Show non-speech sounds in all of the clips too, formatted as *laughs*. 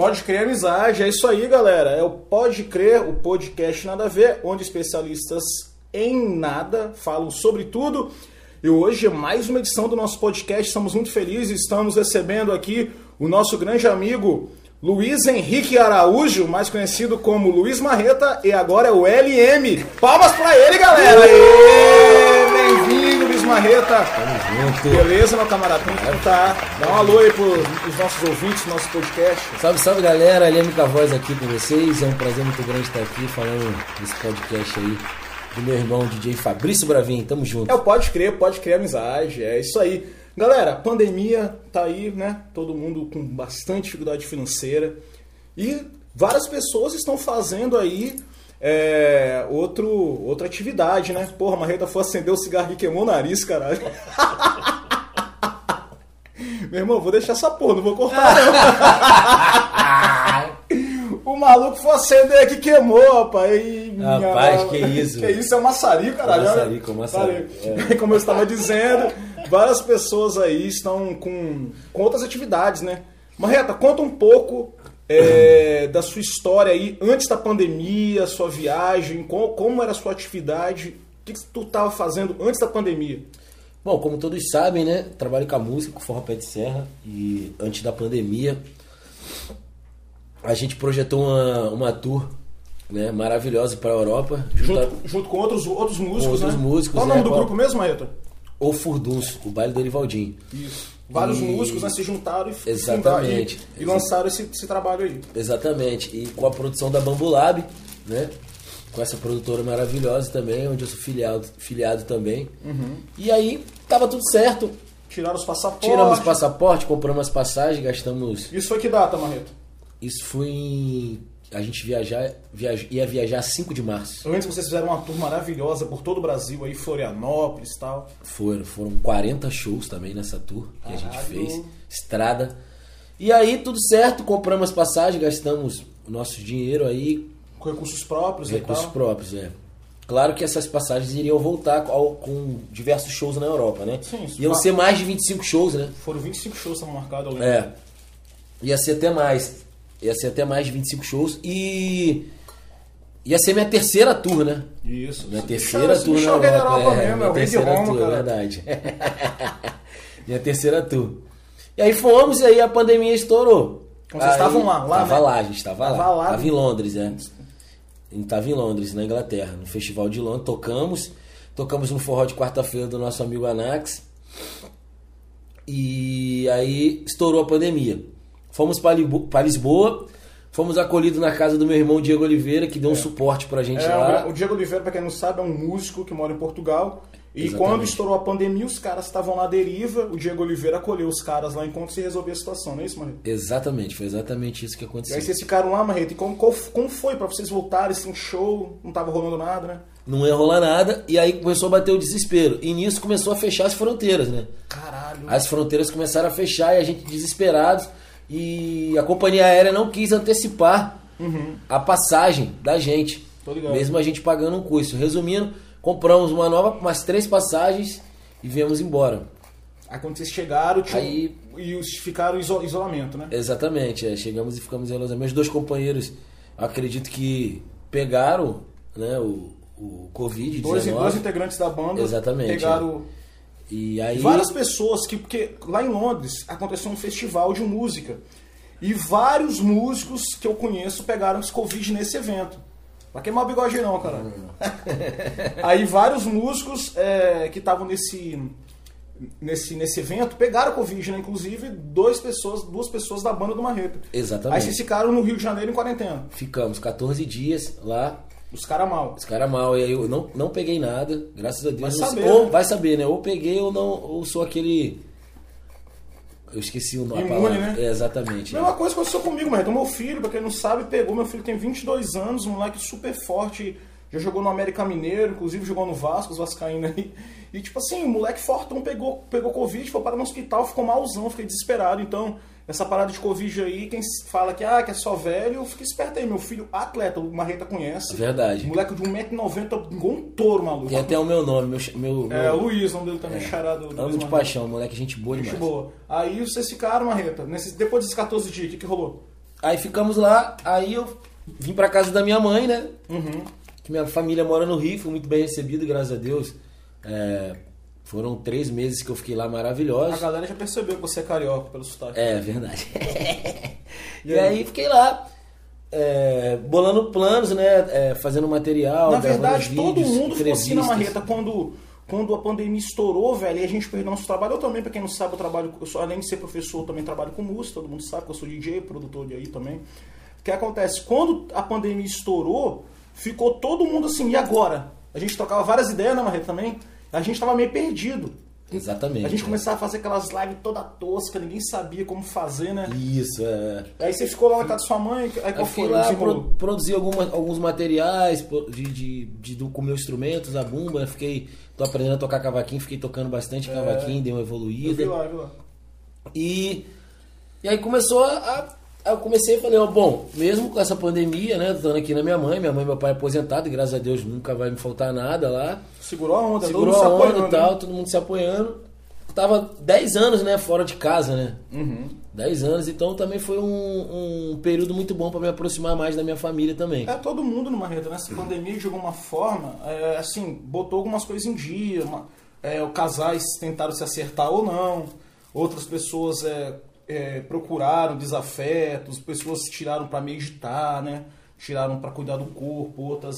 Pode crer amizade? É isso aí, galera. É o Pode Crer, o podcast Nada a Ver, onde especialistas em nada falam sobre tudo. E hoje é mais uma edição do nosso podcast. Estamos muito felizes, estamos recebendo aqui o nosso grande amigo Luiz Henrique Araújo, mais conhecido como Luiz Marreta, e agora é o LM. Palmas pra ele, galera! Bem-vindo, Luiz Marreta. Beleza, meu camarada? Como é tá? Dá um alô aí pros, nossos ouvintes nosso podcast. Salve, salve galera, LM Voz aqui com vocês. É um prazer muito grande estar aqui falando desse podcast aí do meu irmão DJ Fabrício Bravin. Tamo junto. É Pode Crer, Pode Crer Amizade, é isso aí. Galera, pandemia tá aí, né? Todo mundo com bastante dificuldade financeira. E várias pessoas estão fazendo aí é, outro, outra atividade, né? Porra, a Marreta foi acender o cigarro e queimou o nariz, caralho. *laughs* Meu irmão, vou deixar essa porra, não vou cortar não. *laughs* o maluco foi acender aqui queimou, rapaz. E, Rapaz, que isso. *laughs* Que isso, é um maçarico, caralho. É um maçarico, é maçarico. É. Como eu estava dizendo, várias pessoas aí estão com, com outras atividades, né? Marreta, conta um pouco é, da sua história aí antes da pandemia, sua viagem, como, como era a sua atividade, o que, que tu estava fazendo antes da pandemia? Bom, como todos sabem, né? Trabalho com a música, com forró pé de serra. E antes da pandemia, a gente projetou uma, uma tour né, maravilhosa para a Europa. Junto, junto, com outros, outros músicos, com outros né? músicos. Qual o nome do grupo mesmo, Marreta? O Furdunço, o baile do Erivaldinho. Isso. Vários e... músicos né, se juntaram e, Exatamente. e, e lançaram esse, esse, trabalho aí. Exatamente. E com a produção da Bambu Lab, né? Com essa produtora maravilhosa também, onde eu sou filiado, filiado também. Uhum. E aí, tava tudo certo. Tiraram os passaportes. Tiramos os passaportes, compramos as passagens, gastamos. Isso foi que data, Marreto? Isso foi em a gente viajar, viaj, ia viajar 5 de março. Antes vocês fizeram uma tour maravilhosa por todo o Brasil, aí Florianópolis e tal. Foram, foram 40 shows também nessa tour que Caralho. a gente fez, estrada. E aí tudo certo, compramos as passagens, gastamos o nosso dinheiro aí. Com recursos próprios Recursos próprios, é. Claro que essas passagens iriam voltar ao, com diversos shows na Europa, né? Sim, isso Iam ser mais de 25 shows, né? Foram 25 shows que estavam marcados, eu lembro. É. Ia ser até mais. Ia ser até mais de 25 shows e. Ia ser minha terceira tour, né? Isso. Minha terceira tour na Europa. Europa é, minha meu, terceira Roma, tour, cara. verdade. *laughs* minha terceira tour. E aí fomos e aí a pandemia estourou. Então vocês estavam lá, lá, Tava né? lá, a gente tava, Tava lá. lá, Tava né? em Londres, é. A gente tava em Londres, na Inglaterra, no Festival de Londres, tocamos. Tocamos no forró de quarta-feira do nosso amigo Anax. E aí estourou a pandemia. Fomos para Lisboa, fomos acolhidos na casa do meu irmão Diego Oliveira, que deu um suporte pra gente É, lá. o Diego Oliveira, pra quem não sabe, é um músico que mora em Portugal. E Exatamente. quando estourou a pandemia, os caras estavam na deriva. O Diego Oliveira acolheu os caras lá enquanto se resolvia a situação, não é isso, Marreta? Exatamente, foi exatamente isso que E aí aconteceu. vocês ficaram lá, Marreta, e como, como foi pra vocês voltarem sem show? Não tava rolando nada, né? Não ia rolar nada, e aí começou a bater o desespero. E nisso começou a fechar as fronteiras, né? Caralho. As fronteiras começaram a fechar e a gente desesperado. E a companhia aérea não quis antecipar Uhum. a passagem da gente. Mesmo a gente pagando um custo. Resumindo, compramos uma nova, umas três passagens e viemos embora. Aí quando vocês chegaram, tinha... Aí- e ficaram em iso- isolamento, né? Exatamente, é, chegamos e ficamos em Angeles. Meus dois companheiros, acredito que pegaram né, o, o Covid-19. Dois, dois integrantes da banda Exatamente, pegaram E aí. várias pessoas que porque lá em Londres aconteceu um festival de música e vários músicos que eu conheço pegaram esse covid nesse evento. Pra queimar o bigode não, cara. *laughs* Aí vários músicos é, que estavam nesse nesse nesse evento pegaram covid, né? Inclusive dois pessoas, duas pessoas da banda do Marreta. Exatamente. Aí vocês ficaram no Rio de Janeiro em quarentena. Ficamos 14 dias lá, Os caras mal. os caras mal. E aí eu não, não peguei nada, graças a Deus. Vai saber, ou né? vai saber, né? Ou peguei ou não, ou sou aquele. Eu esqueci o nome. Imune, né? É, exatamente. Mesma coisa aconteceu comigo, mas meu filho, pra quem não sabe, pegou. Meu filho tem 22 anos, um moleque super forte, já jogou no América Mineiro, inclusive jogou no Vasco, os Vascaínos aí. E tipo assim, o moleque fortão pegou, pegou Covid, foi para no hospital, ficou malzão, fiquei desesperado. Então, essa parada de Covid aí, quem fala que, ah, que é só velho, fica esperto aí. Meu filho, atleta, o Marreta conhece. Verdade. Moleque de 1,90m, igual um touro, maluco. Tem até o meu nome, meu. meu É, meu- Luiz, o nome dele também, é. charado. Amo Luiz de Marreta. paixão, moleque, gente boa Gente demais. boa. Aí vocês ficaram, Marreta, nesses, depois desses 14 dias, o que, que rolou? Aí ficamos lá, aí eu vim pra casa da minha mãe, né? Uhum. Que minha família mora no Rio, fui muito bem recebido, graças a Deus. É, foram três meses que eu fiquei lá A maravilhosos. galera já percebeu que você é carioca pelo sotaque. É, verdade. *laughs* E e aí? aí fiquei lá, é, bolando planos, né? é, fazendo material. Na verdade, todo vídeos, mundo ficou assim na marreta quando, quando a pandemia estourou, velho, e a gente perdeu nosso trabalho. Eu também, pra quem não sabe, eu trabalho, eu sou, além de ser professor, eu também trabalho com música, todo mundo sabe que eu sou DJ, produtor de aí também. O que acontece? Quando a pandemia estourou, ficou todo mundo assim, e agora? A gente trocava várias ideias na marreta também, a gente tava meio perdido. Exatamente. A gente é. começava a fazer aquelas lives toda tosca, ninguém sabia como fazer, né? Isso, é. Aí você ficou lá na casa da sua mãe, aí qual foi lá, pro, produzi alguma, alguns materiais de, de, de, do, com meus instrumentos, a bumba. Fiquei. Tô aprendendo a tocar cavaquinho, fiquei tocando bastante cavaquinho, dei uma É. Eu vi evoluída. lá, eu vi lá. E, e aí começou a. a- Eu comecei e falei, ó, bom, mesmo com essa pandemia, né? Estando aqui na minha mãe, minha mãe e meu pai é aposentado, e graças a Deus nunca vai me faltar nada lá. Segurou a onda, Segurou a onda e tal, né? todo mundo se apoiando. Eu tava 10 anos, né, fora de casa, né? Uhum. 10 anos, então também foi um, um período muito bom para me aproximar mais da minha família também. É, todo mundo numa rede, nessa pandemia, de alguma forma, é, assim, botou algumas coisas em dia. Uma, é, casais tentaram se acertar ou não. Outras pessoas é, é, procuraram desafetos, pessoas tiraram para meditar, né? Tiraram para cuidar do corpo, outras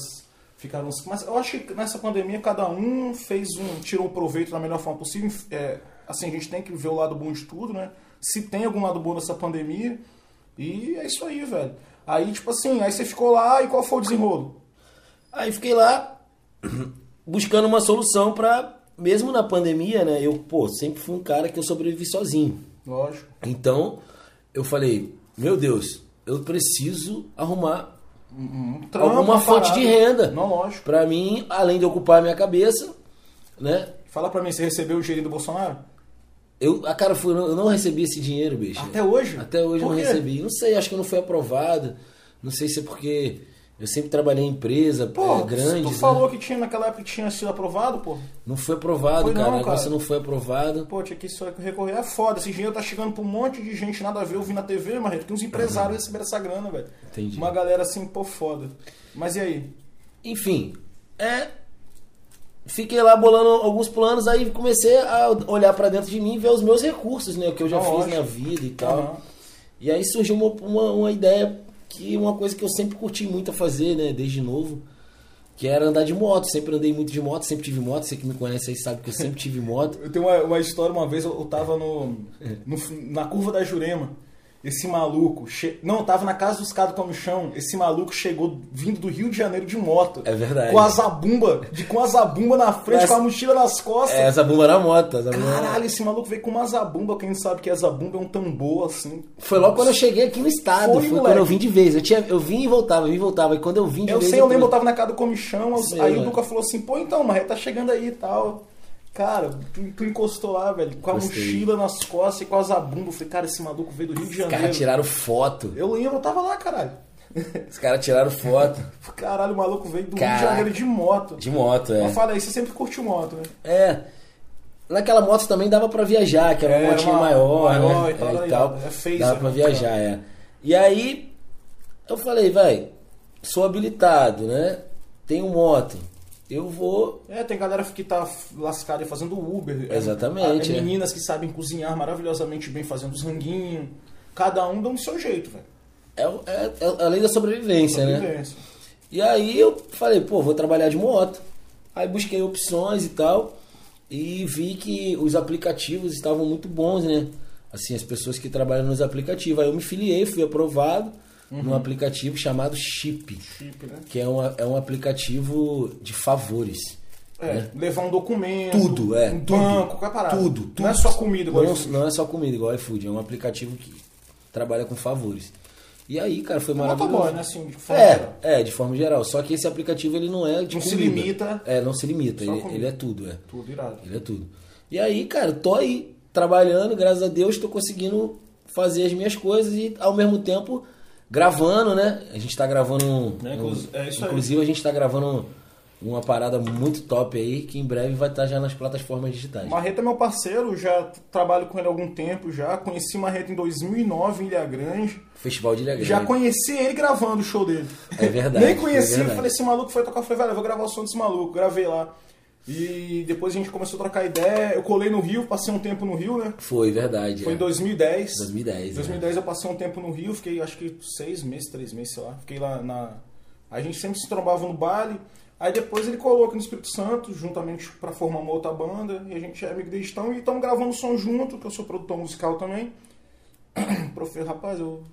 ficaram... Mas eu acho que nessa pandemia cada um fez um... tirou proveito da melhor forma possível. É, assim, a gente tem que ver o lado bom de tudo, né? Se tem algum lado bom nessa pandemia... E é isso aí, velho. Aí, tipo assim, aí você ficou lá e qual foi o desenrolo? Aí fiquei lá *clears throat* buscando uma solução para mesmo na pandemia, né? Eu, pô, sempre fui um cara que eu sobrevivi sozinho. Lógico. Então, eu falei, meu Deus, eu preciso arrumar Um alguma fonte de renda. Não, lógico. Pra mim, além de ocupar a minha cabeça, né? Fala pra mim, você recebeu o dinheiro do Bolsonaro? Eu, a cara, foi, eu não recebi esse dinheiro, bicho. Até hoje? Até hoje eu Por não quê? recebi. Não sei, acho que não foi aprovado. Não sei se é porque eu sempre trabalhei em empresa Pô, é, grande. tu falou que tinha naquela época que tinha sido aprovado, pô. Não foi aprovado, Foi não, cara. O cara. negócio não foi aprovado. Pô, tinha que só recorrer. É foda. Esse dinheiro tá chegando pra um monte de gente, nada a ver. Eu vi na TV, Marreto, que uns empresários receberam essa grana, velho. Entendi. Uma galera assim, pô, foda. Mas e aí? Enfim, é. Fiquei lá bolando alguns planos, aí comecei a olhar pra dentro de mim e ver os meus recursos, né? O que eu já Ah, fiz lógico. na vida e tal. Aham. E aí surgiu uma, uma, uma ideia que uma coisa que eu sempre curti muito a fazer, né, desde novo, que era andar de moto. Sempre andei muito de moto, sempre tive moto. Você que me conhece aí sabe que eu sempre tive moto. *laughs* Eu tenho uma, uma história, uma vez eu, eu tava no, no- na curva da Jurema. Esse maluco. Che... Não, eu tava na casa dos caras do Comichão. Esse maluco chegou vindo do Rio de Janeiro de moto. É verdade. Com a zabumba, de, com a zabumba na frente, Mas- com a mochila nas costas. É, essa bomba era moto. Era- Caralho, esse maluco veio com uma zabumba. Quem não sabe que é zabumba é um tambor assim. Foi logo quando eu cheguei aqui no estado. Foi, Foi, moleque. quando eu vim de vez. Eu, tinha, eu vim e voltava, vim e voltava. E quando eu vim de Eu vez. sei, eu lembro, eu tava na casa do Comichão. Aí mesmo, o. Duca falou assim: pô, então, mas tá chegando aí e tal. Cara, tu, tu encostou lá, velho, com a Gostei. mochila nas costas e com a zabumba. Eu falei, cara, esse maluco veio do Rio de Os Janeiro. caras tiraram foto. Eu lembro, eu tava lá, caralho. Os caras tiraram foto. *laughs* Caralho, o maluco veio do Rio de Caraca. Janeiro de moto. De moto, é. Fala aí, você sempre curtiu moto, né? É. Naquela moto também dava pra viajar, que era uma É, motinha uma- maior, maior né? e tal, É, e tal. É dava pra né? viajar, é. E aí, eu falei, vai, sou habilitado, né? Tenho moto. Eu vou. É, tem galera que tá lascada fazendo Uber. é, Exatamente, é, é. meninas que sabem cozinhar maravilhosamente bem, fazendo os ranguinhos. Cada um dando o seu jeito, velho. É, é, é a lei da sobrevivência, né? Sobrevivência. E aí eu falei, pô, vou trabalhar de moto. Aí busquei opções e tal. E vi que os aplicativos estavam muito bons, né? Assim, as pessoas que trabalham nos aplicativos. Aí eu me filiei, fui aprovado num aplicativo chamado Chip, Chip, né? que é um, é um aplicativo de favores. É, né? levar um documento. Tudo, é. Um tudo, banco, qualquer parada. Tudo, tudo. Não é só comida, igual não, isso. não é só comida igual iFood, é um aplicativo que trabalha com favores. E aí, cara, foi É maravilhoso. motoboy, né? Assim, de forma É, geral. é, de forma geral. Só que esse aplicativo ele não é de Não se comida. limita. É, não se limita. Ele, ele é tudo, é. Tudo irado. Ele é tudo. E aí, cara, tô aí trabalhando, graças a Deus, tô conseguindo fazer as minhas coisas e ao mesmo tempo gravando, né? A gente tá gravando um. É, é isso aí. inclusive, a gente tá gravando uma parada muito top aí, que em breve vai estar já nas plataformas digitais. Marreta é meu parceiro, já trabalho com ele há algum tempo já. Conheci Marreta em 2009 em Ilha Grande. Festival de Ilha Grande. Já conheci ele gravando o show dele. É verdade, Nem é conhecia, verdade. falei, esse maluco foi tocar. Eu falei, velho, eu vou gravar o som desse maluco. Gravei lá. E depois a gente começou a trocar ideia. Eu colei no Rio, passei um tempo no Rio, né? Foi, verdade. Foi é. em 2010. 2010, Em 2010 eu passei um tempo no Rio, fiquei acho que seis meses, três meses, sei lá. Fiquei lá na. A gente sempre se trombava no baile. Aí depois ele colou aqui no Espírito Santo, juntamente pra formar uma outra banda. E a gente é amigo desde então. E estamos gravando som junto, que eu sou produtor musical também. *clears throat* Profe, rapaz, eu.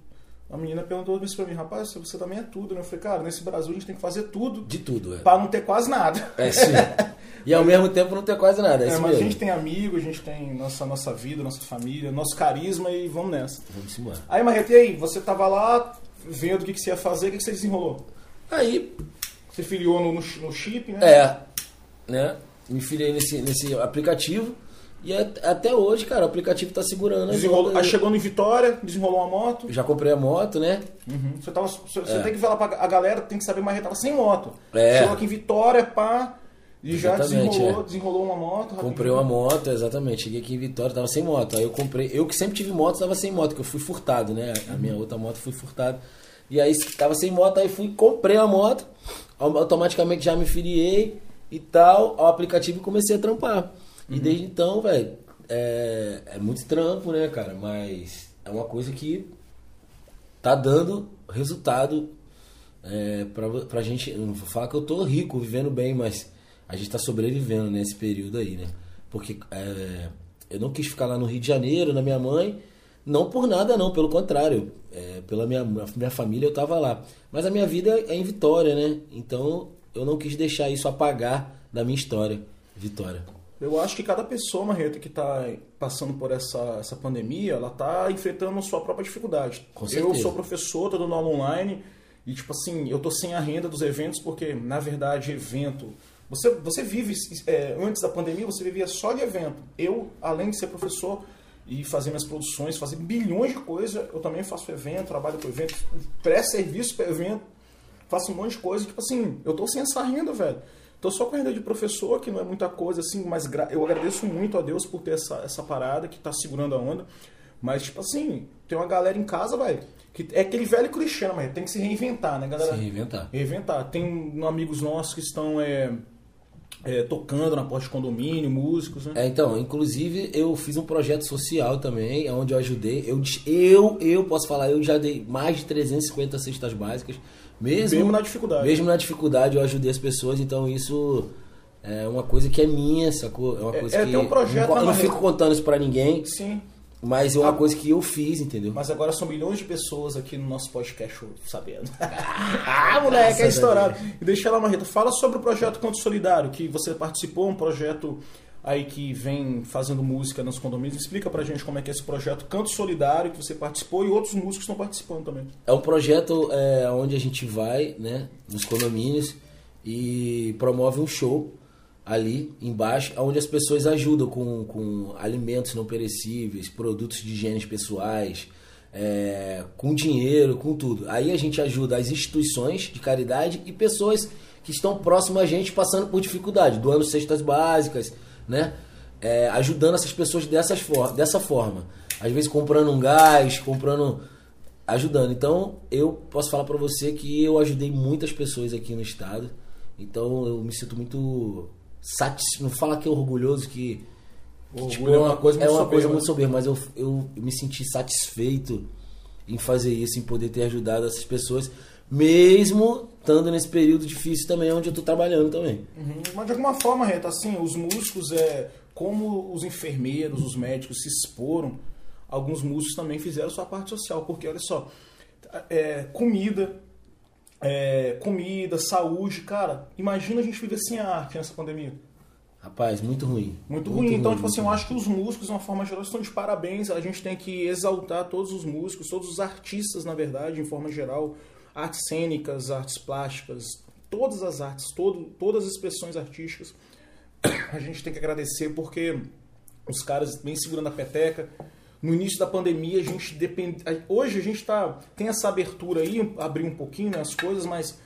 A menina perguntou isso pra mim, rapaz, você também é tudo, né? Eu falei, cara, nesse Brasil a gente tem que fazer tudo De tudo, é. pra não ter quase nada. É sim. *laughs* e ao mesmo tempo não ter quase nada, é, É, mas mesmo. a gente tem amigo, a gente tem nossa, nossa vida, nossa família, nosso carisma e vamos nessa. Vamos embora. Aí, Marreta, e aí? Você tava lá vendo o que, que você ia fazer, o que, que você desenrolou? Aí, Você filiou no, no, no chip, né? É, né? Me filiei nesse, nesse aplicativo e até hoje, cara, o aplicativo tá segurando. Desenrolou, aí chegou no Vitória, desenrolou uma moto. Já comprei a moto, né? Uhum. Você, tava, você você tem que falar pra a galera, tem que saber, Marreta tava sem moto. É. Chegou aqui em Vitória, pá, e já Exatamente, desenrolou, é. desenrolou uma moto. Comprei rapidinho. uma moto, exatamente. Cheguei aqui em Vitória, tava sem moto. Aí eu comprei. Eu que sempre tive moto, tava sem moto, que eu fui furtado, né? A minha outra moto foi furtada. E aí tava sem moto, aí fui, comprei a moto, au- automaticamente já me filiei e tal, ao aplicativo e comecei a trampar. E desde então, velho, é, é muito trampo, né, cara? Mas é uma coisa que tá dando resultado é, pra, pra gente. Não vou falar que eu tô rico, vivendo bem, mas a gente tá sobrevivendo nesse período aí, né? Porque é, eu não quis ficar lá no Rio de Janeiro, na minha mãe, não por nada, não, pelo contrário. É, pela minha, minha família eu tava lá. Mas a minha vida é em Vitória, né? Então eu não quis deixar isso apagar da minha história. Vitória. Eu acho que cada pessoa, Marreta, que está passando por essa, essa pandemia, ela está enfrentando a sua própria dificuldade. Com eu certeza. sou professor, tô dando aula online, e tipo assim, eu tô sem a renda dos eventos, porque, na verdade, evento. Você, você vive, é, antes da pandemia, você vivia só de evento. Eu, além de ser professor e fazer minhas produções, fazer bilhões de coisas, eu também faço evento, trabalho com evento, pré-serviço para evento, faço um monte de coisa. Tipo assim, eu tô sem essa renda, velho. Tô só com a renda de professor, que não é muita coisa assim, mas eu agradeço muito a Deus por ter essa, essa parada que tá segurando a onda. Mas, tipo assim, tem uma galera em casa, velho, que é aquele velho clichê, né, mas tem que se reinventar, né, galera? Se reinventar. Reinventar. Tem amigos nossos que estão é, é, tocando na porta de condomínio, músicos, né? É, então, inclusive eu fiz um projeto social também, onde eu ajudei. Eu, eu, eu posso falar, eu já dei mais de 350 cestas básicas. Mesmo, Mesmo na dificuldade. Mesmo na dificuldade, eu ajudei as pessoas, então isso é uma coisa que é minha, sacou? É uma É- coisa é, que. tem um projeto eu não, eu não fico contando isso pra ninguém, Sim. mas é uma coisa que eu fiz, entendeu? Mas agora são milhões de pessoas aqui no nosso podcast sabendo. *laughs* ah, moleque, é Graças a estourado. E deixa ela, Marreta, fala sobre o projeto Canto Solidário, que você participou, um projeto aí que vem fazendo música nos condomínios. Explica pra gente como é que é esse projeto Canto Solidário, que você participou e outros músicos estão participando também. É um projeto é, onde a gente vai, né, nos condomínios e promove um show ali embaixo, onde as pessoas ajudam com, com alimentos não perecíveis, produtos de higiene pessoais, é, com dinheiro, com tudo. Aí a gente ajuda as instituições de caridade e pessoas que estão próximas a gente passando por dificuldade, doando cestas básicas, né? É, ajudando essas pessoas dessas for dessa forma. Às vezes comprando um gás, comprando ajudando. Então, eu posso falar pra você que eu ajudei muitas pessoas aqui no estado. Então, eu me sinto muito satisfeito. Não fala que é orgulhoso que, tipo, orgulho é uma coisa, é muito uma coisa soberba. muito soberba, mas eu, eu me senti satisfeito em fazer isso, em poder ter ajudado essas pessoas, mesmo estando nesse período difícil também, onde eu tô trabalhando também. Uhum. Mas de alguma forma, Reta, assim, os músicos, é, como os enfermeiros, os médicos se exporam, alguns músicos também fizeram sua parte social, porque olha só, é, comida, é, comida, saúde, cara, imagina a gente viver sem a arte nessa pandemia. Rapaz, muito ruim. Muito, ruim. Então, tipo assim, eu acho que os músicos, de uma forma geral, estão de parabéns. A gente tem que exaltar todos os músicos, todos os artistas, na verdade, em forma geral. Artes cênicas, artes plásticas, todas as artes, todo, todas as expressões artísticas. *coughs* A gente tem que agradecer porque os caras vêm segurando a peteca. No início da pandemia, a gente depende. Hoje a gente tá, tem essa abertura aí, abrir um pouquinho né, as coisas, mas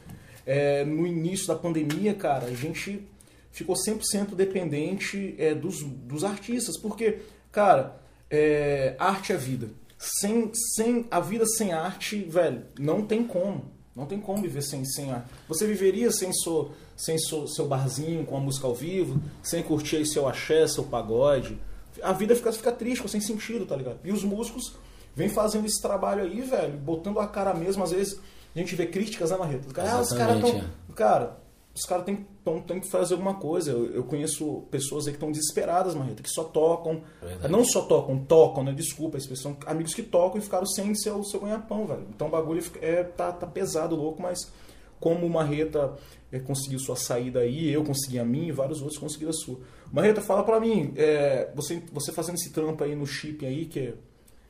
é, no início da pandemia, cara, a gente ficou 100% dependente é, dos, dos artistas, porque, cara, é, arte é vida. Sem, sem a vida sem arte, velho, não tem como. Não tem como viver sem, sem arte. Você viveria sem, so, sem so, seu barzinho com a música ao vivo, sem curtir aí seu axé, seu pagode. A vida fica, fica triste, sem sentido, tá ligado? E os músicos vêm fazendo esse trabalho aí, velho, botando a cara mesmo, às vezes a gente vê críticas, né, Marreta? Ah, os caras tão. É. Cara, os caras têm, têm que fazer alguma coisa. Eu, eu conheço pessoas aí que estão desesperadas, Marreta, que só tocam. Verdade. Não só tocam, tocam, né? Desculpa a expressão. Amigos que tocam e ficaram sem seu, seu ganha-pão, velho. Então o bagulho é, tá, tá pesado, louco, mas como o Marreta é, conseguiu sua saída aí, eu consegui a minha e vários outros conseguiram a sua. Marreta, fala pra mim, é, você, você fazendo esse trampo aí no chip aí, que é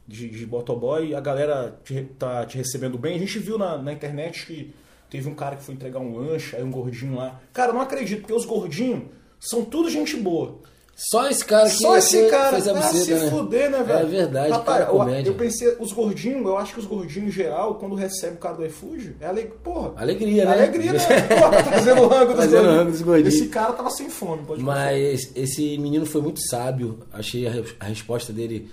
de, de Botoboy, a galera te, tá te recebendo bem. A gente viu na, na internet que teve um cara que foi entregar um lanche, aí um gordinho lá. Cara, eu não acredito, porque os gordinhos são tudo gente boa. Só esse cara aqui Só esse cara fez a ah, se né? fuder, né, velho? É verdade, Rapaz, cara, eu, eu, pensei, os gordinhos, eu acho que os gordinhos em geral, quando recebe o cara do iFood, é aleg... porra. Alegria, né? Alegria, né? Porra, tá fazendo rango dos fazendo rango dos gordinhos. Esse cara tava sem fome, pode Mas esse menino foi muito sábio. Achei a, a resposta dele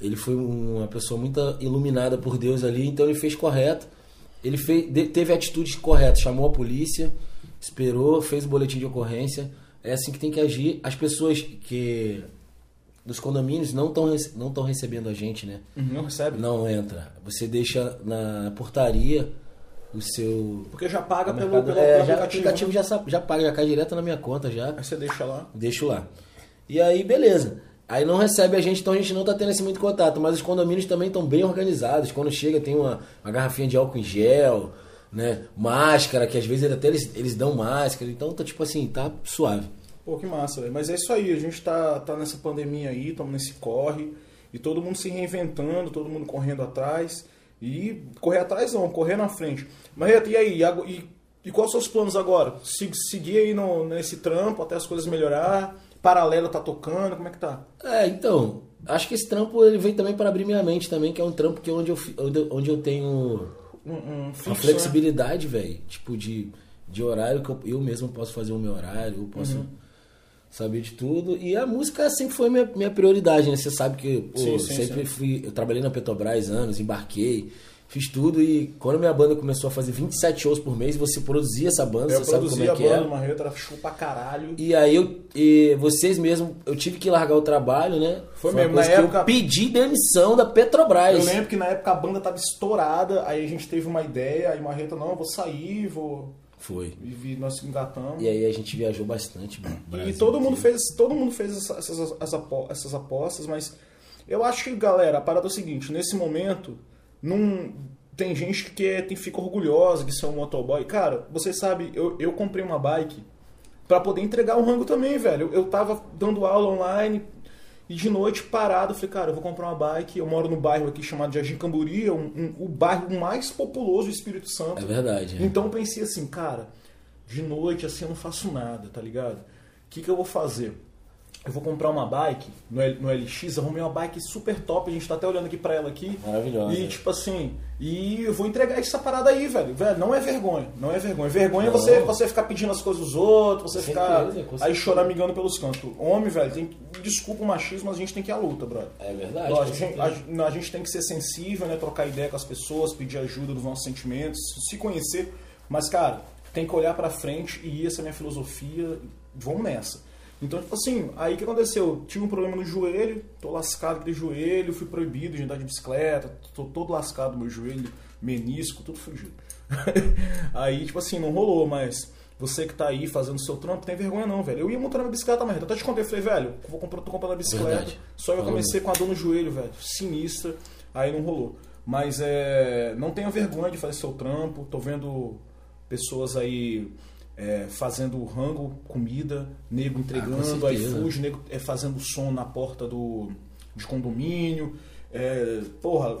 ele foi uma pessoa muito iluminada por Deus ali, então ele fez correto. Ele fez, teve a atitude correta, chamou a polícia, esperou, fez o boletim de ocorrência. É assim que tem que agir. As pessoas que dos condomínios não estão não estão recebendo a gente, né? Uhum, não recebe? Não entra. Você deixa na portaria o seu. Porque já paga pelo, pelo, pelo é, aplicativo. O aplicativo já, já paga, já cai direto na minha conta já. Aí você deixa lá? Deixo lá. E aí, beleza. Aí não recebe a gente, então a gente não está tendo esse muito contato. Mas os condomínios também estão bem organizados. Quando chega, tem uma, uma garrafinha de álcool em gel, né? Máscara, que às vezes até eles, eles dão máscara. Então tá tipo assim, tá suave. Pô, que massa, velho. Mas é isso aí, a gente tá, tá nessa pandemia aí, estamos nesse corre. E todo mundo se reinventando, todo mundo correndo atrás. E correr atrás não, correr na frente. Marreta, e aí? E, e quais são os planos agora? Seguir aí no, nesse trampo até as coisas melhorar? Paralelo tá tocando? Como é que tá? É, então, acho que esse trampo ele vem também para abrir minha mente também, que é um trampo que onde eu, onde eu tenho um, um fixo, uma né? flexibilidade, né? velho. Tipo, de, de horário que eu, eu mesmo posso fazer o meu horário, eu posso uhum. saber de tudo. E a música sempre foi minha, minha prioridade, né? Você sabe que pô, sim, sim, sempre sim. fui. Eu trabalhei na Petrobras anos, embarquei. Fiz tudo e quando minha banda começou a fazer 27 shows por mês, você produzia essa banda, eu você sabe como é que é. Eu produzia a banda, era show pra caralho. E aí eu, e vocês mesmo, eu tive que largar o trabalho, né? Foi, Foi mesmo, na época... eu pedi demissão da Petrobras. Eu lembro que na época a banda tava estourada, aí a gente teve uma ideia, aí Marreta, não, eu vou sair, vou... Foi. E nós engatamos. E aí a gente viajou bastante. Brasil, e todo mundo fez, todo mundo fez essas, essas, essas apostas, mas eu acho que, galera, a parada é o seguinte, nesse momento não tem gente que é, tem, fica orgulhosa de ser um motoboy. Cara, você sabe, eu, eu comprei uma bike para poder entregar o rango também, velho. Eu, eu tava dando aula online e de noite parado, falei, cara, eu vou comprar uma bike. Eu moro no bairro aqui chamado Jardim Camburi, um, um, o bairro mais populoso do Espírito Santo. É verdade. É. Então eu pensei assim, cara, de noite assim eu não faço nada, tá ligado? O que, que eu vou fazer? Eu vou comprar uma bike no, no LX, arrumei uma bike super top, a gente tá até olhando aqui pra ela aqui. Maravilhosa. E tipo assim, e eu vou entregar essa parada aí, velho. Velho, não é vergonha, não é vergonha. Vergonha é você, você ficar pedindo as coisas dos outros, você com ficar certeza, aí choramingando pelos cantos. Homem, velho, tem, desculpa o machismo, mas a gente tem que ir à luta, brother. É verdade. a, gente, a, a gente tem que ser sensível, né, trocar ideia com as pessoas, pedir ajuda dos nossos sentimentos, se conhecer. Mas, cara, tem que olhar pra frente e essa é a minha filosofia. Vamos nessa. Então, tipo assim, aí o que aconteceu? Tive um problema no joelho, tô lascado de joelho, fui proibido de andar de bicicleta, tô todo lascado no meu joelho, menisco, tudo fugido. *laughs* aí, tipo assim, não rolou, mas você que tá aí fazendo seu trampo, tem vergonha não, velho. Eu ia montando a bicicleta, mas eu até te contei, falei, velho, vou comprar, tô comprando a bicicleta. Verdade. Só eu comecei com a dor no joelho, velho, sinistra, aí não rolou. Mas é, não tenha vergonha de fazer seu trampo, tô vendo pessoas aí é, fazendo rango, comida, nego Ah, entregando, certeza. iFood, nego é, fazendo som na porta do, de condomínio, é, porra,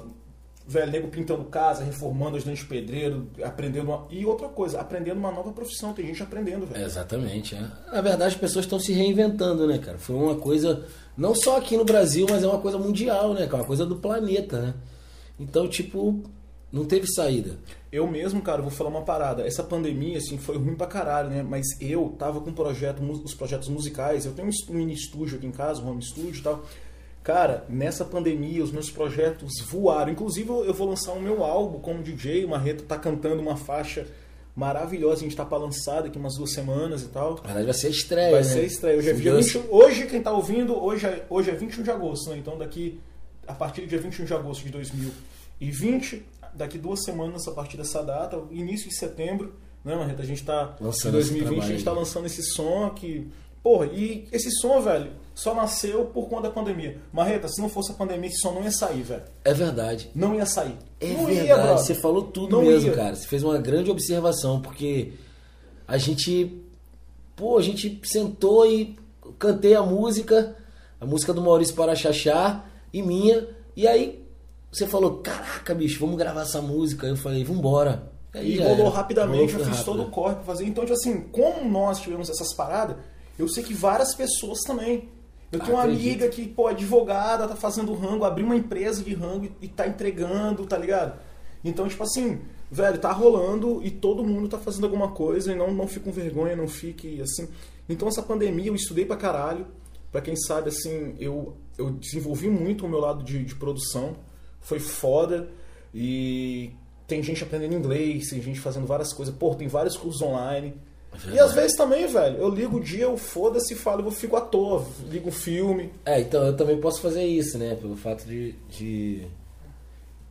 velho, nego pintando casa, reformando, ajudando de pedreiro, aprendendo uma, e outra coisa, aprendendo uma nova profissão, tem gente aprendendo, velho. Exatamente. é. Na verdade, as pessoas estão se reinventando, né, cara? Foi uma coisa, não só aqui no Brasil, mas é uma coisa mundial, né, cara? Uma coisa do planeta, né? Então, tipo, não teve saída. Eu mesmo, cara, vou falar uma parada. Essa pandemia, assim, foi ruim pra caralho, né? Mas eu tava com um projeto, os projetos musicais. Eu tenho um um mini estúdio aqui em casa, um home studio e tal. Cara, nessa pandemia, os meus projetos voaram. Inclusive, eu vou lançar o meu álbum como DJ. O Marreto tá cantando uma faixa maravilhosa. A gente tá pra lançar daqui umas duas semanas e tal. Na verdade, vai ser estreia, Vai né? ser estreia. Hoje é, Se dia Deus- 21 hoje, quem tá ouvindo, hoje é, hoje é 21 de agosto, né? Então daqui, a partir do dia 21 de agosto de 2020, daqui duas semanas a partir dessa data, início de setembro, né, Marreta? A gente tá. Lançando em esse 2020, a gente tá lançando esse som que. Porra, e esse som, velho, só nasceu por conta da pandemia. Marreta, se não fosse a pandemia, esse som não ia sair, velho. É verdade. Não ia sair. É não verdade, ia, você falou tudo Não mesmo, ia. cara. Você fez uma grande observação, porque a gente. Pô, a gente sentou e cantei a música, a música do Maurício Paraxaxá e minha, e aí você falou: Caraca, bicho, vamos gravar essa música. Eu falei: Vambora. Aí E rolou rapidamente, Rolou, eu fiz todo o rápido. corre pra fazer. Então, tipo assim, como nós tivemos essas paradas, eu sei que várias pessoas também. Eu tenho uma Acredito. amiga que, pô, é advogada, tá fazendo rango, abriu uma empresa de rango e, e tá entregando, tá ligado? Então, tipo assim, velho, tá rolando e todo mundo tá fazendo alguma coisa e não, não fique com vergonha, não fique assim. Então, essa pandemia eu estudei pra caralho. Pra quem sabe, assim, eu, eu desenvolvi muito o meu lado de, de produção. Foi foda. E tem gente aprendendo inglês, tem gente fazendo várias coisas. Pô, tem vários cursos online. E às vezes também, velho, eu ligo o dia, eu foda-se e falo, eu fico à toa, ligo um filme. É, então eu também posso fazer isso, né? Pelo fato de, de,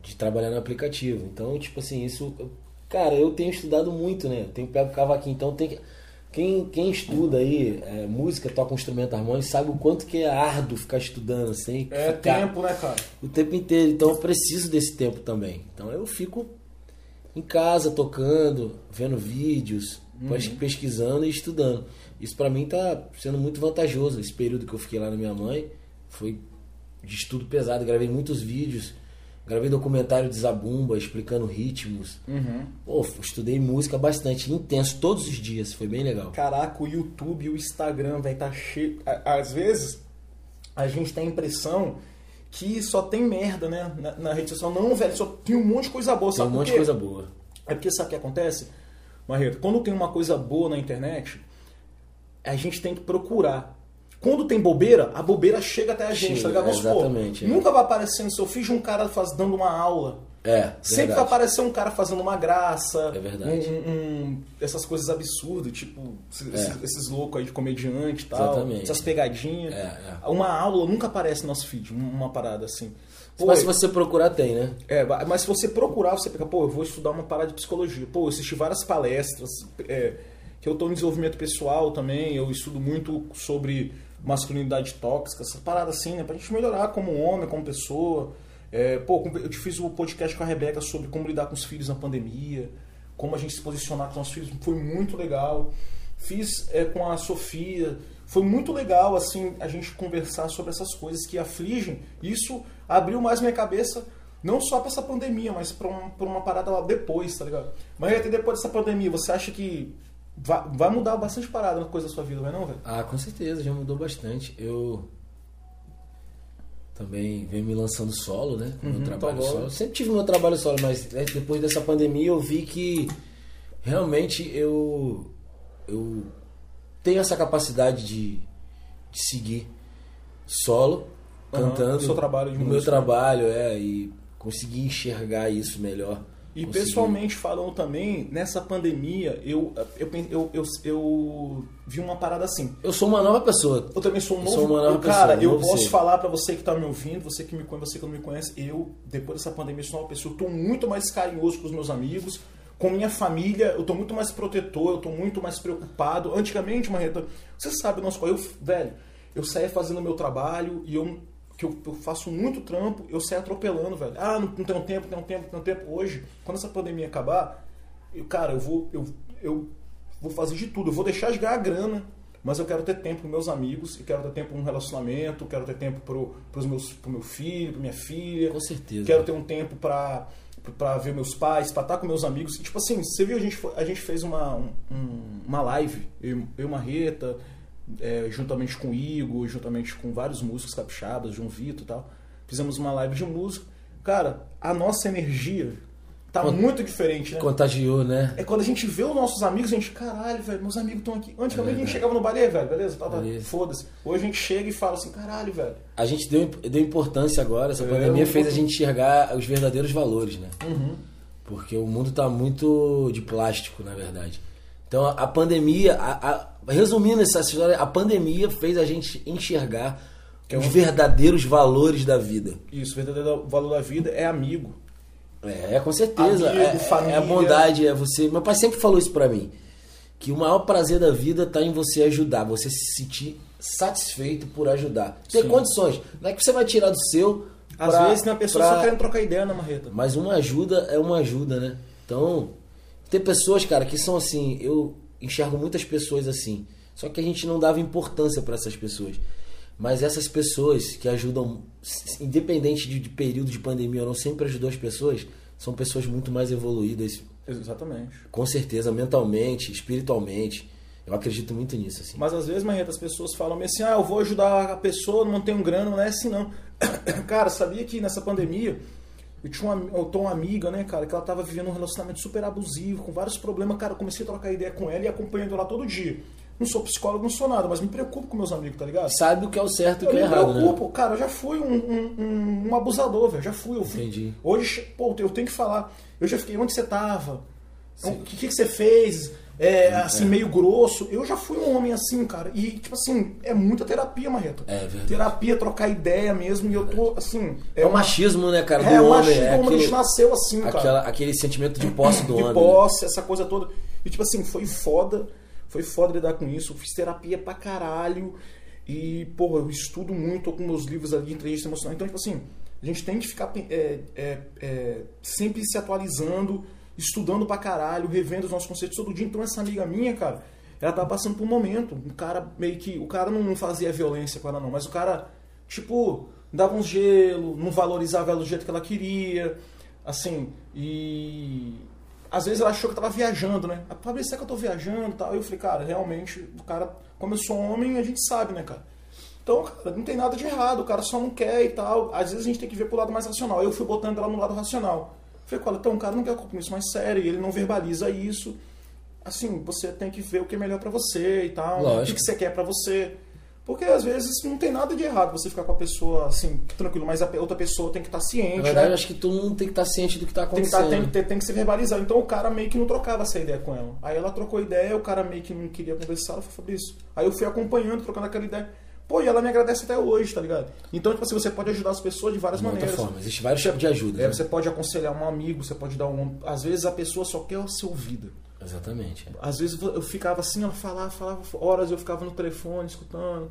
de trabalhar no aplicativo. Então, tipo assim, isso. Cara, eu tenho estudado muito, né? Eu tenho pego cavaquinho, então tem que. Quem, quem estuda aí é, música, toca um instrumento harmônico, sabe o quanto que é árduo ficar estudando assim. É ficar tempo, né, cara? O tempo inteiro. Então eu preciso desse tempo também. Então eu fico em casa tocando, vendo vídeos, pes- pesquisando e estudando. Isso pra mim tá sendo muito vantajoso. Esse período que eu fiquei lá na minha mãe foi de estudo pesado. Gravei muitos vídeos, gravei documentário de Zabumba explicando ritmos. Pô, estudei música bastante, intenso, todos os dias. Foi bem legal. Caraca, o YouTube e o Instagram, velho, tá cheio. Às vezes, a gente tem a impressão que só tem merda, né? Na, na rede social. Não, velho, só tem um monte de coisa boa. Tem Sabe um monte de coisa boa. É porque sabe o que acontece, Marreto? Quando tem uma coisa boa na internet, a gente tem que procurar. Quando tem bobeira, a bobeira chega até a gente, Chega, tá ligado? Exatamente, é. Nunca vai aparecer no seu feed um cara faz, dando uma aula. É, Sempre verdade. vai aparecer um cara fazendo uma graça. É verdade. um- um- essas coisas absurdas, tipo, esses, É. esses- esses loucos aí de comediante e tal. Exatamente. Essas pegadinhas. É, é. Uma aula nunca aparece no nosso feed, uma parada assim. Pô, Mas se você procurar, tem, né? é, mas se você procurar, você fica, pô, eu vou estudar uma parada de psicologia. Pô, eu assisti várias palestras, é, que eu tô em desenvolvimento pessoal também, eu estudo muito sobre masculinidade tóxica, essa parada assim, né? Pra gente melhorar como homem, como pessoa. É, pô, eu te fiz o podcast com a Rebeca sobre como lidar com os filhos na pandemia, como a gente se posicionar com os nossos filhos, foi muito legal. Fiz é, com a Sofia, foi muito legal assim a gente conversar sobre essas coisas que afligem. Isso abriu mais minha cabeça não só para essa pandemia, mas para um, pra uma parada lá depois, tá ligado? Mas até depois dessa pandemia, você acha que vai, vai mudar bastante parada na coisa da sua vida, vai não, velho? Ah, com certeza, já mudou bastante. Eu também venho me lançando solo, né? Uhum, meu trabalho tá solo. Sempre tive meu trabalho solo, mas né, depois dessa pandemia eu vi que realmente eu eu tenho essa capacidade de, de seguir solo Aham, cantando no seu trabalho de no meu trabalho, é, e conseguir enxergar isso melhor. E pessoalmente falando também, nessa pandemia, eu, eu, eu, eu, eu vi uma parada assim. eu sou uma nova pessoa. Eu também sou um novo. sou uma nova eu, cara, pessoa, eu posso ser. falar pra você que tá me ouvindo, você que me conhece, você que não me conhece, eu, depois dessa pandemia, sou uma pessoa, eu tô muito mais carinhoso com os meus amigos, com minha família, eu tô muito mais protetor, eu tô muito mais preocupado. Antigamente, Marreta, você sabe, nosso pai, eu, velho, eu saía fazendo meu trabalho e eu que eu, eu faço muito trampo, eu saio atropelando, velho. Ah, não, não tenho tempo, não tenho tempo, não tenho tempo. Hoje, quando essa pandemia acabar, eu, cara, eu vou. Eu, eu vou fazer de tudo. Eu vou deixar de ganhar grana, mas eu quero ter tempo com meus amigos, e quero ter tempo num relacionamento, quero ter tempo pro, pros meus, pro meu filho, pra minha filha. Com certeza. Quero ter um tempo pra, pra ver meus pais, pra estar com meus amigos. E, tipo assim, você viu, a gente, a gente fez uma, um- uma live, eu, eu Marreta, é, juntamente com o Igor, juntamente com vários músicos capixabas, João Vitor e tal. Fizemos uma live de música. Cara, a nossa energia tá Con- muito diferente, né? Contagiou, né? É quando a gente vê os nossos amigos, a gente, caralho, velho, meus amigos estão aqui. Antigamente a gente verdade. chegava no balé, velho, beleza? Tava, Beleza. foda-se. Hoje a gente chega e fala assim, caralho, velho. A gente deu, deu importância agora, essa É, pandemia fez a gente enxergar os verdadeiros valores, né? Uhum. Porque o mundo tá muito de plástico, na verdade. Então a, a pandemia, a- a- resumindo essa história, a pandemia fez a gente enxergar Que é os verdadeiros valores da vida. Isso, o verdadeiro valor da vida é amigo. É, com certeza. Amigo, é, é família. a bondade, é você. Meu pai sempre falou isso pra mim. Que o maior prazer da vida tá em você ajudar, você se sentir satisfeito por ajudar. Ter Sim. condições. Não é que você vai tirar do seu. Às pra- vezes tem uma pessoa pra- só querendo trocar ideia na marreta. Mas uma ajuda é uma ajuda, né? Então, tem pessoas, cara, que são assim. Eu enxergo muitas pessoas assim. Só que a gente não dava importância pra essas pessoas. Mas essas pessoas que ajudam, independente de, de período de pandemia ou não, sempre ajudou as pessoas, são pessoas muito mais evoluídas, Exatamente. com certeza, mentalmente, espiritualmente. Eu acredito muito nisso, assim. Mas às vezes, Marreta, as pessoas falam assim, ah, eu vou ajudar a pessoa, não tenho grana, não é assim não. *coughs* cara, sabia que nessa pandemia eu tinha uma, eu tô uma amiga, né, cara, que ela tava vivendo um relacionamento super abusivo, com vários problemas, cara, eu comecei a trocar ideia com ela e acompanhando ela todo dia. Não sou psicólogo, não sou nada, mas me preocupo com meus amigos, tá ligado? Sabe o que é o certo e o que é me errado, né? preocupo, cara, eu já fui um, um, um- um abusador, velho, já fui, eu fui. Entendi. Hoje, pô, eu tenho que falar, eu já fiquei, onde você tava? O que, que, que você fez? É, assim, meio grosso. Eu já fui um homem assim, cara. E, tipo assim, é muita terapia, Marreta. É verdade. Terapia, trocar ideia mesmo. E eu tô, assim. É o machismo, né, cara, do É, o homem. machismo, é como a gente aquele- nasceu assim, cara aquela- aquele sentimento de posse do *coughs* de homem. né? posse, essa coisa toda. E tipo assim, foi foda. Foi foda lidar com isso. Eu fiz terapia pra caralho. E, porra, eu estudo muito, tô com meus livros ali de inteligência emocional. Então, tipo assim, a gente tem que ficar é, é, é, sempre se atualizando, estudando pra caralho, revendo os nossos conceitos todo dia. Então, essa amiga minha, cara, ela tava passando por um momento. Um cara meio que. O cara não fazia violência com ela, não, mas o cara, tipo, dava um gelo, não valorizava ela do jeito que ela queria. Assim, e às vezes ela achou que eu tava viajando, né? A Fabrício, será que eu tô viajando e tal? Eu falei, cara, realmente, o cara, como eu sou homem, a gente sabe, né, cara? Então, cara, não tem nada de errado, o cara só não quer e tal. Às vezes a gente tem que ver pro lado mais racional. Eu fui botando ela no lado racional. Falei, cara, então o cara não quer um compromisso mais sério, ele não verbaliza isso. Assim, você tem que ver o que é melhor pra você e tal. O que, Lógico. que você quer pra você. Porque às vezes não tem nada de errado você ficar com a pessoa assim, tranquilo, mas a outra pessoa tem que estar ciente. Na verdade, né? acho que todo mundo tem que estar ciente do que está tem tá- acontecendo. tem, que ter- tem que ser verbalizado. Então o cara meio que não trocava essa ideia com ela. Aí ela trocou ideia, o cara meio que não queria conversar, ela falou, Fabrício. Aí eu fui acompanhando, trocando aquela ideia. Pô, e ela me agradece até hoje, tá ligado? Então, tipo assim, você pode ajudar as pessoas de várias De maneiras. forma. Existe vários tipos de ajuda. É, né? você pode aconselhar um amigo, você pode dar um. Às vezes a pessoa só quer ser ouvida. Exatamente. é. Às vezes eu ficava assim, ela falava, falava horas, eu ficava no telefone escutando.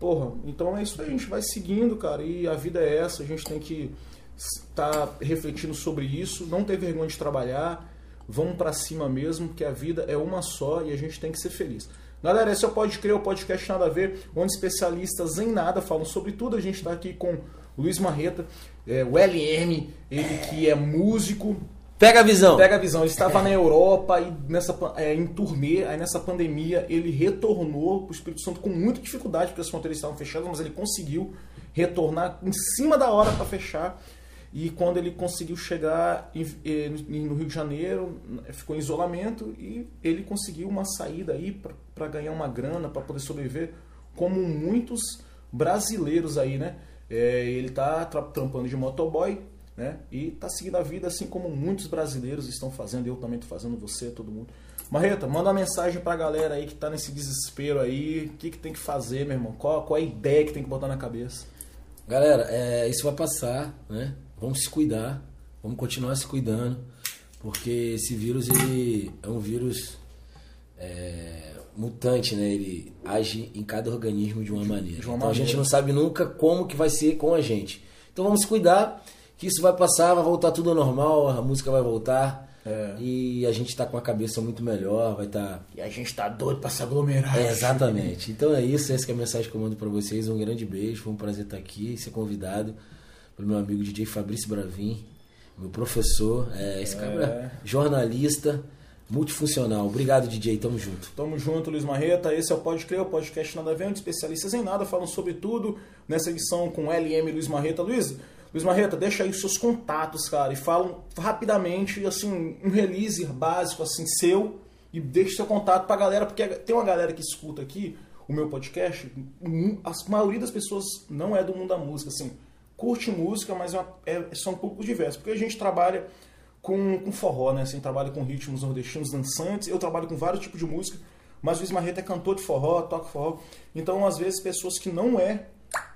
Porra, então é isso aí, a gente vai seguindo, cara, e a vida é essa, a gente tem que estar refletindo sobre isso, não ter vergonha de trabalhar, vamos pra cima mesmo, porque a vida é uma só e a gente tem que ser feliz. Galera, esse é o Pode Crer, o podcast Nada a Ver, onde especialistas em nada falam sobre tudo. A gente está aqui com o Luiz Marreta, é, o LM, ele que é músico, Pega a visão. Pega a visão, ele estava na Europa e nessa, é, em turnê, aí nessa pandemia ele retornou para o Espírito Santo com muita dificuldade, porque as fronteiras estavam fechadas, mas ele conseguiu retornar em cima da hora para fechar. E quando ele conseguiu chegar no Rio de Janeiro, ficou em isolamento e ele conseguiu uma saída aí para ganhar uma grana, para poder sobreviver, como muitos brasileiros aí, né? É, ele tá tra- trampando de motoboy, né? E tá seguindo a vida assim como muitos brasileiros estão fazendo, eu também tô fazendo, você, todo mundo. Marreta, manda uma mensagem pra galera aí que tá nesse desespero aí, o que, que tem que fazer, meu irmão? Qual, qual a ideia que tem que botar na cabeça? Galera, é, isso vai passar, né? Vamos se cuidar, vamos continuar se cuidando, porque esse vírus ele é um vírus é, mutante, né? Ele age em cada organismo de uma maneira. de uma então a gente maneira. não sabe nunca como que vai ser com a gente. Então vamos se cuidar, que isso vai passar, vai voltar tudo ao normal, a música vai voltar, É. E a gente tá com a cabeça muito melhor, vai estar. Tá... E a gente tá doido pra se aglomerar. É, exatamente. Então é isso, essa é a mensagem que eu mando pra vocês. Um grande beijo, foi um prazer estar aqui, ser convidado pelo meu amigo DJ Fabrício Bravin, meu professor, é, esse é. cara jornalista multifuncional. Obrigado, DJ. Tamo junto. Tamo junto, Luiz Marreta. Esse é o Pode Crer, o podcast Nada a Ver, onde especialistas em nada falam sobre tudo. Nessa edição com LM Luiz Marreta. Luiz, Luiz Marreta, deixa aí os seus contatos, cara, e falam rapidamente, assim, um release básico, assim, seu, e deixa seu contato pra galera, porque tem uma galera que escuta aqui o meu podcast, a maioria das pessoas não é do mundo da música, assim, curte música, mas é, é, são um pouco diversos, porque a gente trabalha com, com forró, né? Assim, trabalha com ritmos nordestinos dançantes. Eu trabalho com vários tipos de música, mas o Luiz é cantor de forró, toca forró. Então, às vezes, pessoas que não é,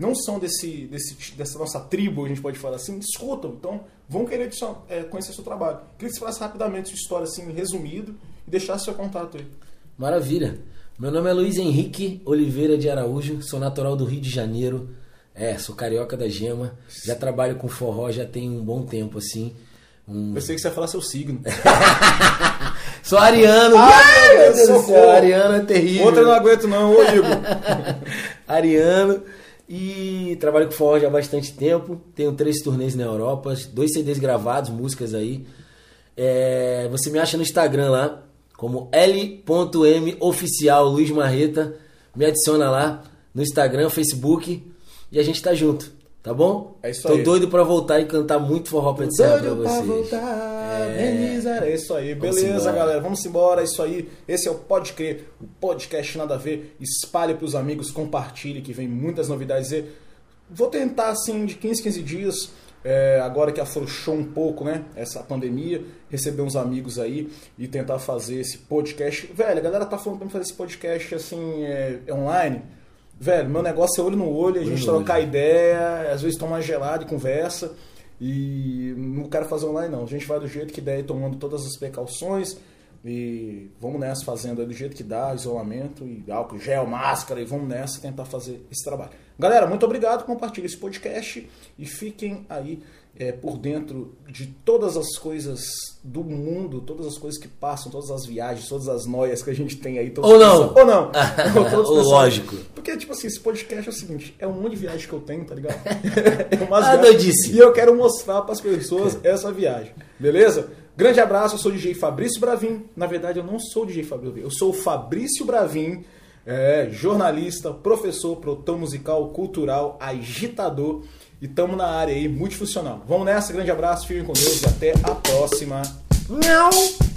não são desse, desse, dessa nossa tribo, a gente pode falar assim, escutam. Então, vão querer é, conhecer seu trabalho. Queria que você falasse rapidamente sua história, assim, resumido, e deixasse seu contato aí. Maravilha. Meu nome é Luiz Henrique Oliveira de Araújo, sou natural do Rio de Janeiro. É, sou carioca da gema. Já trabalho com forró já tem um bom tempo, assim. Hum. Pensei que você ia falar seu signo. *laughs* Sou ariano. Ai, meu Deus do céu, ariano é terrível. Outra eu não aguento não, ô Igor. *laughs* ariano. E trabalho com forró já há bastante tempo. Tenho três turnês na Europa, dois CDs gravados, músicas aí. É, você me acha no Instagram lá, como L.M oficial Luiz Marreta. Me adiciona lá no Instagram, Facebook e a gente tá junto. Tá bom? É isso Tô aí. doido pra voltar e cantar muito forró pra serra pra vocês. Pra voltar, é... é isso aí. Beleza, galera. Vamos embora. É isso aí. Esse é o Pode Crer, o podcast Nada a Ver. Espalhe pros amigos, compartilhe que vem muitas novidades. E vou tentar, assim, de 15, 15 dias, é, agora que afrouxou um pouco, né? Essa pandemia, receber uns amigos aí e tentar fazer esse podcast. Velho, a galera tá falando pra mim fazer esse podcast, assim, é, online Velho, meu negócio é olho no olho, a gente trocar ideia, às vezes toma gelado e conversa. E não quero fazer online não. A gente vai do jeito que der, tomando todas as precauções. E vamos nessa fazendo do jeito que dá, isolamento e álcool gel, máscara, e vamos nessa tentar fazer esse trabalho. Galera, muito obrigado, compartilhe esse podcast e fiquem aí é, por dentro de todas as coisas do mundo, todas as coisas que passam, todas as viagens, todas as noias que a gente tem aí. Ou não. *laughs* Ou não. Ou Lógico. Porque, tipo assim, esse podcast é o seguinte, é um monte de viagem que eu tenho, tá ligado? *laughs* é umas ah, viagens, e eu quero mostrar para as pessoas essa viagem. Beleza? Grande abraço, eu sou o DJ Fabrício Bravin. Na verdade, eu não sou o DJ Fabrício Bravin, eu sou o Fabrício Bravin, é, jornalista, professor, produtor musical, cultural, agitador e estamos na área aí, multifuncional. Vamos nessa, grande abraço, fiquem com Deus e até a próxima. Não.